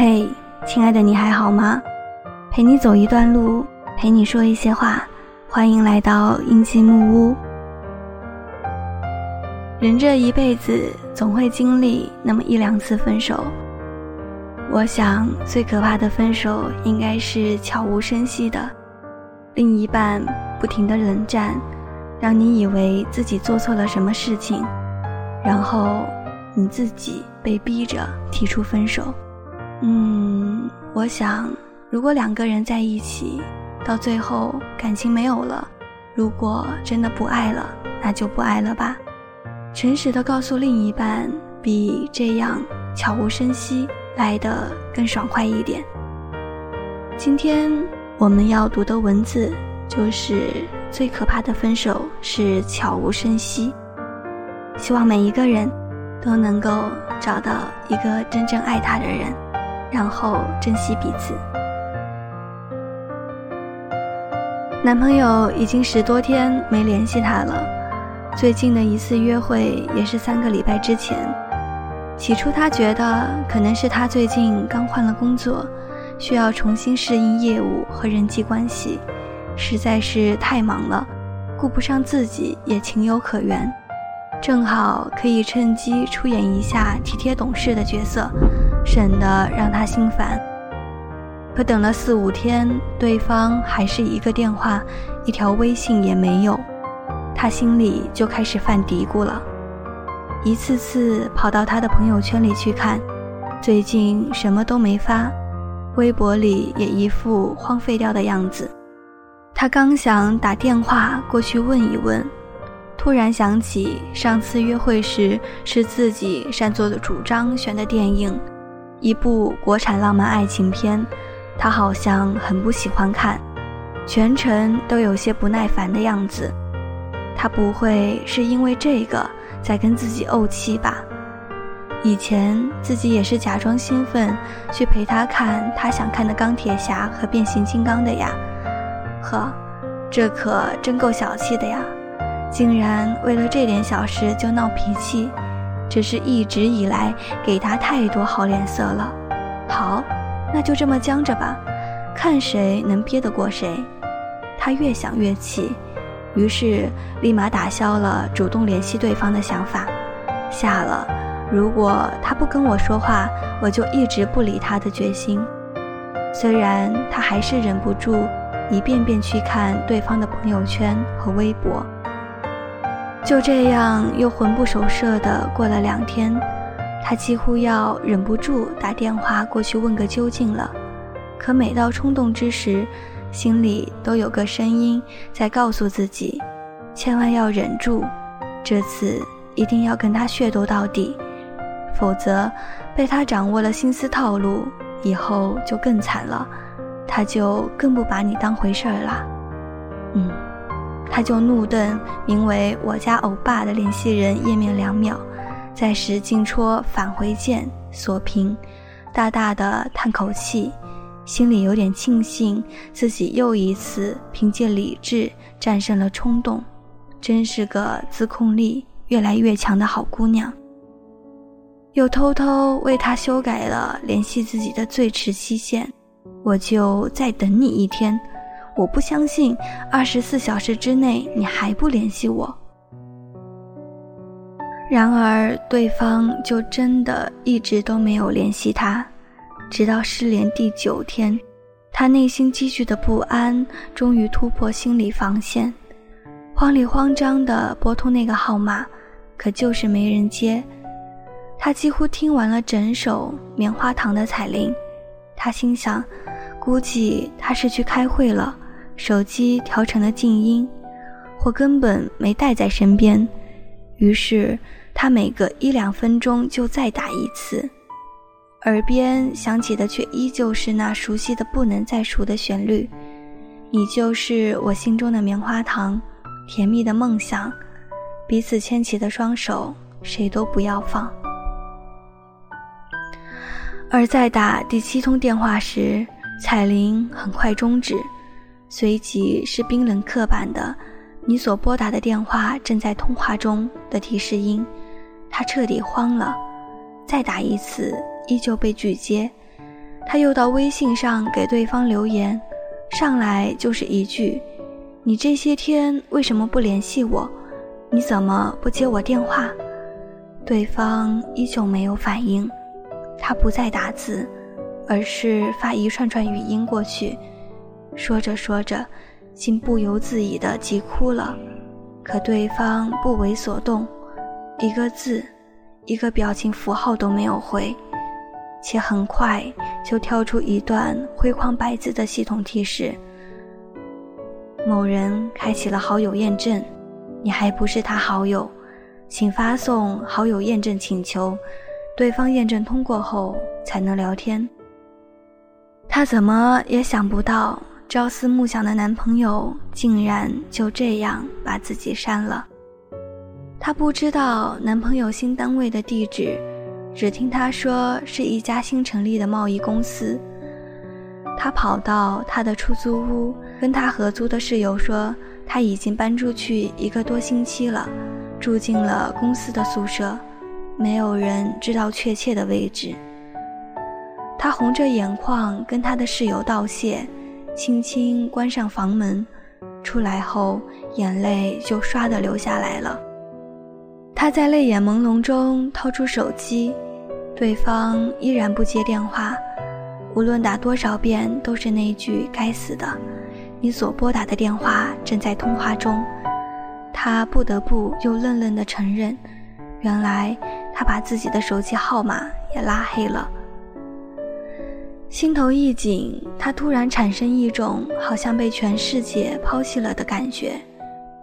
嘿，亲爱的，你还好吗？陪你走一段路，陪你说一些话，欢迎来到印记木屋。人这一辈子总会经历那么一两次分手，我想最可怕的分手应该是悄无声息的，另一半不停的冷战，让你以为自己做错了什么事情，然后你自己被逼着提出分手。嗯，我想，如果两个人在一起，到最后感情没有了，如果真的不爱了，那就不爱了吧。诚实的告诉另一半，比这样悄无声息来的更爽快一点。今天我们要读的文字，就是最可怕的分手是悄无声息。希望每一个人都能够找到一个真正爱他的人。然后珍惜彼此。男朋友已经十多天没联系她了，最近的一次约会也是三个礼拜之前。起初她觉得可能是他最近刚换了工作，需要重新适应业务和人际关系，实在是太忙了，顾不上自己也情有可原，正好可以趁机出演一下体贴懂事的角色。省得让他心烦。可等了四五天，对方还是一个电话、一条微信也没有，他心里就开始犯嘀咕了。一次次跑到他的朋友圈里去看，最近什么都没发，微博里也一副荒废掉的样子。他刚想打电话过去问一问，突然想起上次约会时是自己擅作的主张选的电影。一部国产浪漫爱情片，他好像很不喜欢看，全程都有些不耐烦的样子。他不会是因为这个在跟自己怄气吧？以前自己也是假装兴奋去陪他看他想看的钢铁侠和变形金刚的呀。呵，这可真够小气的呀！竟然为了这点小事就闹脾气。只是一直以来给他太多好脸色了，好，那就这么僵着吧，看谁能憋得过谁。他越想越气，于是立马打消了主动联系对方的想法，下了如果他不跟我说话，我就一直不理他的决心。虽然他还是忍不住一遍遍去看对方的朋友圈和微博。就这样，又魂不守舍地过了两天，他几乎要忍不住打电话过去问个究竟了。可每到冲动之时，心里都有个声音在告诉自己，千万要忍住，这次一定要跟他血斗到底，否则被他掌握了心思套路，以后就更惨了，他就更不把你当回事儿了。嗯。他就怒瞪名为“我家欧巴”的联系人页面两秒，再使劲戳返回键锁屏，大大的叹口气，心里有点庆幸自己又一次凭借理智战胜了冲动，真是个自控力越来越强的好姑娘。又偷偷为他修改了联系自己的最迟期限，我就再等你一天。我不相信，二十四小时之内你还不联系我。然而，对方就真的一直都没有联系他，直到失联第九天，他内心积聚的不安终于突破心理防线，慌里慌张地拨通那个号码，可就是没人接。他几乎听完了整首《棉花糖》的彩铃，他心想，估计他是去开会了。手机调成了静音，或根本没带在身边。于是他每隔一两分钟就再打一次，耳边响起的却依旧是那熟悉的不能再熟的旋律：“你就是我心中的棉花糖，甜蜜的梦想，彼此牵起的双手，谁都不要放。”而在打第七通电话时，彩铃很快终止。随即是冰冷刻板的“你所拨打的电话正在通话中”的提示音，他彻底慌了。再打一次，依旧被拒接。他又到微信上给对方留言，上来就是一句：“你这些天为什么不联系我？你怎么不接我电话？”对方依旧没有反应，他不再打字，而是发一串串语音过去。说着说着，竟不由自主的急哭了。可对方不为所动，一个字，一个表情符号都没有回，且很快就跳出一段灰框白字的系统提示：某人开启了好友验证，你还不是他好友，请发送好友验证请求，对方验证通过后才能聊天。他怎么也想不到。朝思暮想的男朋友竟然就这样把自己删了。她不知道男朋友新单位的地址，只听他说是一家新成立的贸易公司。她跑到他的出租屋，跟他合租的室友说，他已经搬出去一个多星期了，住进了公司的宿舍，没有人知道确切的位置。她红着眼眶跟他的室友道谢。轻轻关上房门，出来后眼泪就唰的流下来了。他在泪眼朦胧中掏出手机，对方依然不接电话，无论打多少遍都是那句“该死的”。你所拨打的电话正在通话中，他不得不又愣愣的承认，原来他把自己的手机号码也拉黑了。心头一紧，他突然产生一种好像被全世界抛弃了的感觉，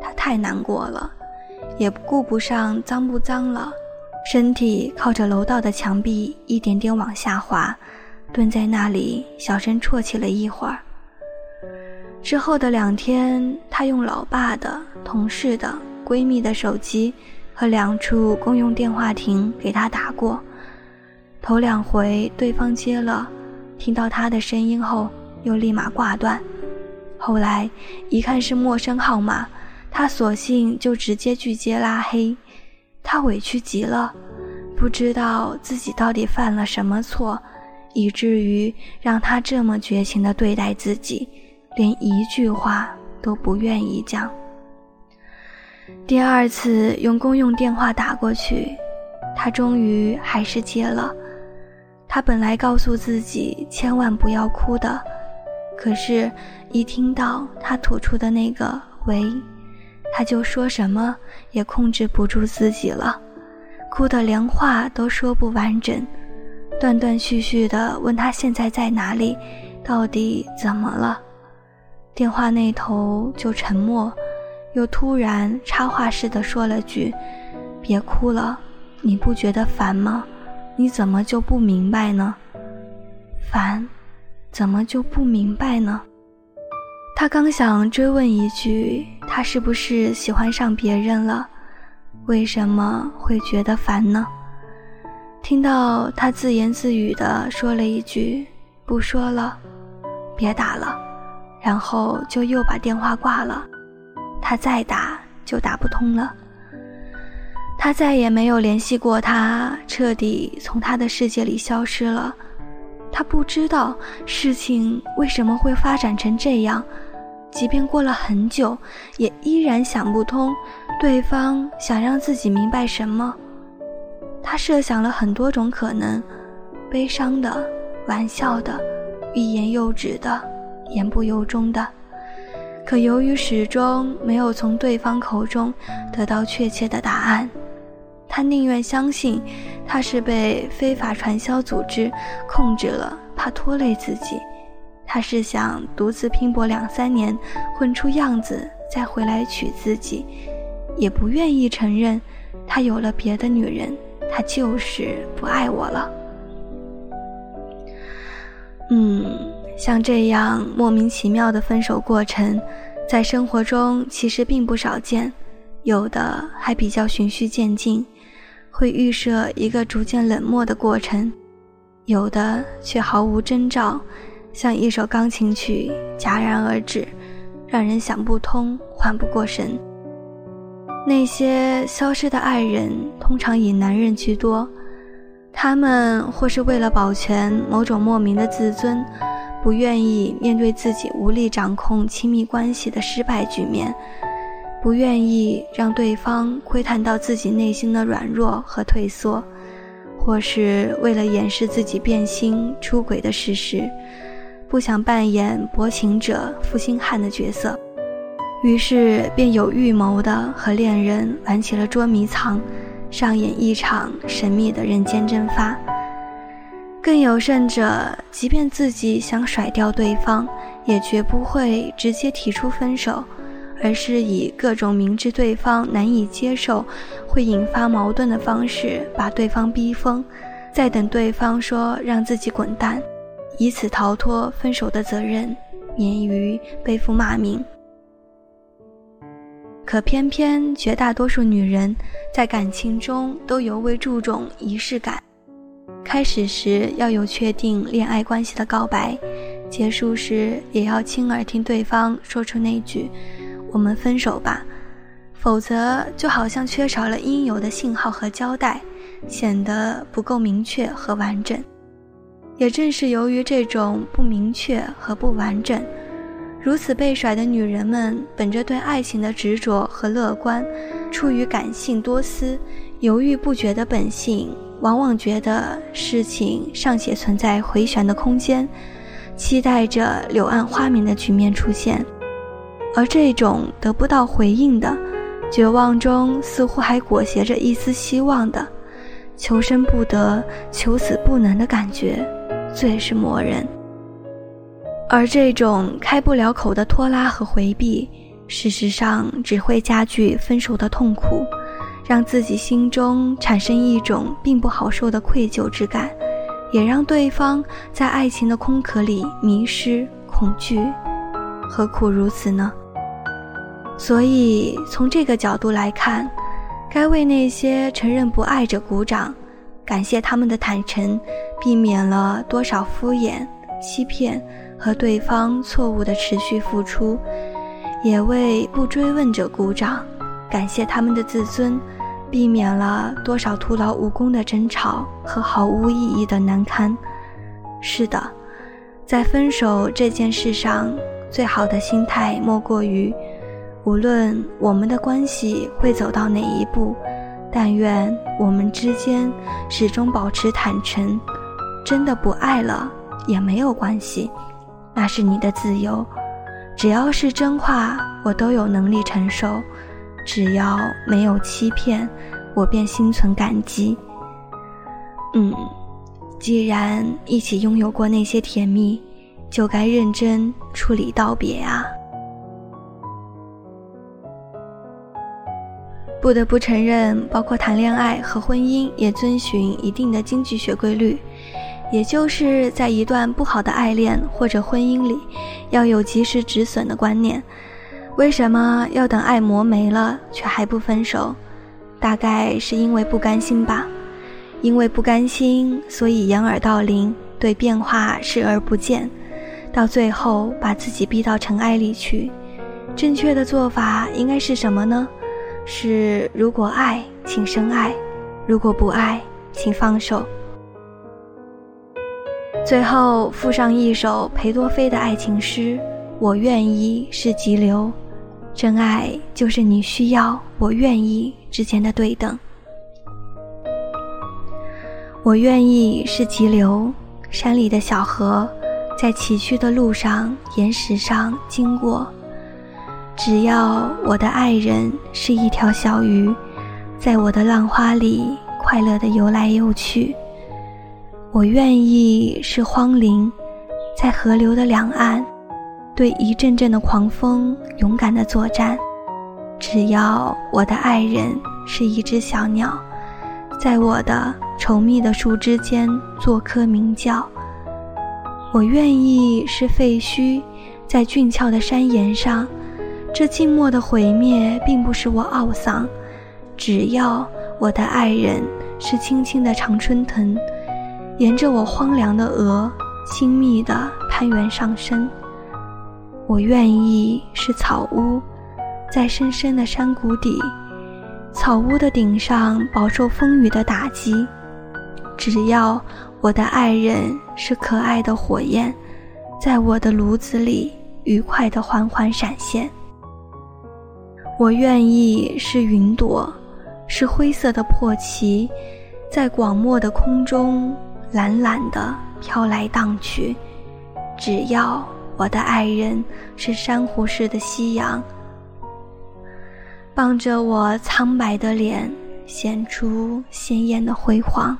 他太难过了，也顾不上脏不脏了，身体靠着楼道的墙壁一点点往下滑，蹲在那里小声啜泣了一会儿。之后的两天，他用老爸的、同事的、闺蜜的手机和两处公用电话亭给他打过，头两回对方接了。听到他的声音后，又立马挂断。后来一看是陌生号码，他索性就直接拒接拉黑。他委屈极了，不知道自己到底犯了什么错，以至于让他这么绝情的对待自己，连一句话都不愿意讲。第二次用公用电话打过去，他终于还是接了。他本来告诉自己千万不要哭的，可是，一听到他吐出的那个“喂”，他就说什么也控制不住自己了，哭得连话都说不完整，断断续续地问他现在在哪里，到底怎么了？电话那头就沉默，又突然插话似的说了句：“别哭了，你不觉得烦吗？”你怎么就不明白呢？烦，怎么就不明白呢？他刚想追问一句，他是不是喜欢上别人了？为什么会觉得烦呢？听到他自言自语的说了一句“不说了，别打了”，然后就又把电话挂了。他再打就打不通了。他再也没有联系过他，彻底从他的世界里消失了。他不知道事情为什么会发展成这样，即便过了很久，也依然想不通对方想让自己明白什么。他设想了很多种可能，悲伤的、玩笑的、欲言又止的、言不由衷的，可由于始终没有从对方口中得到确切的答案。他宁愿相信，他是被非法传销组织控制了，怕拖累自己。他是想独自拼搏两三年，混出样子再回来娶自己，也不愿意承认他有了别的女人，他就是不爱我了。嗯，像这样莫名其妙的分手过程，在生活中其实并不少见，有的还比较循序渐进。会预设一个逐渐冷漠的过程，有的却毫无征兆，像一首钢琴曲戛然而止，让人想不通、缓不过神。那些消失的爱人，通常以男人居多。他们或是为了保全某种莫名的自尊，不愿意面对自己无力掌控亲密关系的失败局面，不愿意让对方窥探到自己内心的软弱和退缩，或是为了掩饰自己变心出轨的事实，不想扮演薄情者负心汉的角色，于是便有预谋的和恋人玩起了捉迷藏。上演一场神秘的人间蒸发。更有甚者，即便自己想甩掉对方，也绝不会直接提出分手，而是以各种明知对方难以接受、会引发矛盾的方式把对方逼疯，再等对方说让自己滚蛋，以此逃脱分手的责任，免于背负骂名。可偏偏绝大多数女人在感情中都尤为注重仪式感，开始时要有确定恋爱关系的告白，结束时也要亲耳听对方说出那句“我们分手吧”，否则就好像缺少了应有的信号和交代，显得不够明确和完整。也正是由于这种不明确和不完整。如此被甩的女人们，本着对爱情的执着和乐观，出于感性多思、犹豫不决的本性，往往觉得事情尚且存在回旋的空间，期待着柳暗花明的局面出现。而这种得不到回应的，绝望中似乎还裹挟着一丝希望的，求生不得、求死不能的感觉，最是磨人。而这种开不了口的拖拉和回避，事实上只会加剧分手的痛苦，让自己心中产生一种并不好受的愧疚之感，也让对方在爱情的空壳里迷失、恐惧。何苦如此呢？所以从这个角度来看，该为那些承认不爱者鼓掌，感谢他们的坦诚，避免了多少敷衍、欺骗。和对方错误的持续付出，也为不追问者鼓掌，感谢他们的自尊，避免了多少徒劳无功的争吵和毫无意义的难堪。是的，在分手这件事上，最好的心态莫过于，无论我们的关系会走到哪一步，但愿我们之间始终保持坦诚。真的不爱了也没有关系。那是你的自由，只要是真话，我都有能力承受；只要没有欺骗，我便心存感激。嗯，既然一起拥有过那些甜蜜，就该认真处理道别啊！不得不承认，包括谈恋爱和婚姻，也遵循一定的经济学规律。也就是在一段不好的爱恋或者婚姻里，要有及时止损的观念。为什么要等爱磨没了却还不分手？大概是因为不甘心吧。因为不甘心，所以掩耳盗铃，对变化视而不见，到最后把自己逼到尘埃里去。正确的做法应该是什么呢？是如果爱，请深爱；如果不爱，请放手。最后附上一首裴多菲的爱情诗：“我愿意是急流，真爱就是你需要，我愿意之间的对等。我愿意是急流，山里的小河，在崎岖的路上、岩石上经过。只要我的爱人是一条小鱼，在我的浪花里快乐的游来游去。”我愿意是荒林，在河流的两岸，对一阵阵的狂风勇敢的作战。只要我的爱人是一只小鸟，在我的稠密的树枝间做棵鸣叫。我愿意是废墟，在峻峭的山岩上，这静默的毁灭并不使我懊丧。只要我的爱人是青青的常春藤。沿着我荒凉的额，亲密地攀援上升。我愿意是草屋，在深深的山谷底，草屋的顶上饱受风雨的打击。只要我的爱人是可爱的火焰，在我的炉子里愉快的缓缓闪现。我愿意是云朵，是灰色的破旗，在广漠的空中懒懒的飘来荡去。只要我的爱人是珊瑚似的夕阳，傍着我苍白的脸，显出鲜艳的辉煌。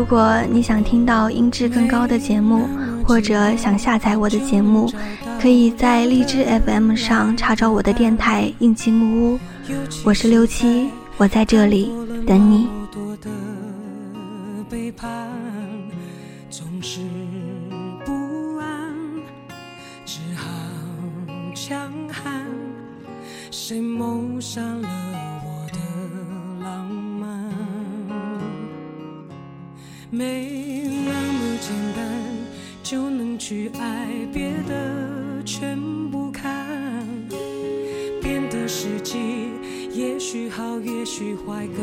如果你想听到音质更高的节目，或者想下载我的节目，可以在荔枝 FM 上查找我的电台“应季木屋”。我是六七，我在这里等你。谁谋杀了？没那么简单就能去爱，别的全不看。变得实际，也许好，也许坏，各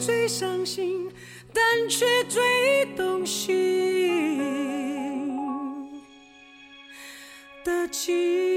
最伤心，但却最动心的情。